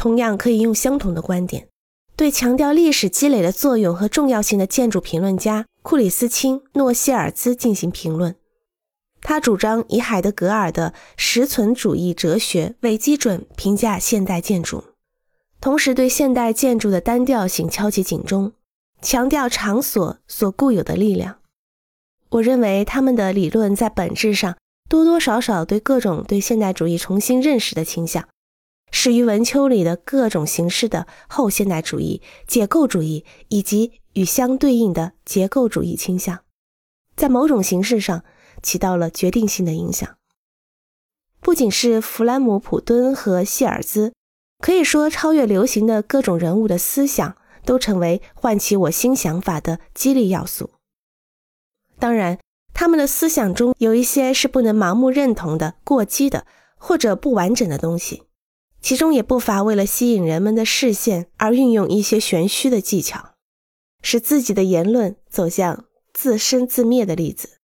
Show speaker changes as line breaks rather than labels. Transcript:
同样可以用相同的观点，对强调历史积累的作用和重要性的建筑评论家库里斯钦·诺希尔兹进行评论。他主张以海德格尔的实存主义哲学为基准评价现代建筑，同时对现代建筑的单调性敲起警钟，强调场所所固有的力量。我认为他们的理论在本质上多多少少对各种对现代主义重新认识的倾向，始于文丘里的各种形式的后现代主义、解构主义以及与相对应的结构主义倾向，在某种形式上起到了决定性的影响。不仅是弗兰姆普敦和谢尔兹，可以说超越流行的各种人物的思想都成为唤起我新想法的激励要素。当然，他们的思想中有一些是不能盲目认同的、过激的或者不完整的东西，其中也不乏为了吸引人们的视线而运用一些玄虚的技巧，使自己的言论走向自生自灭的例子。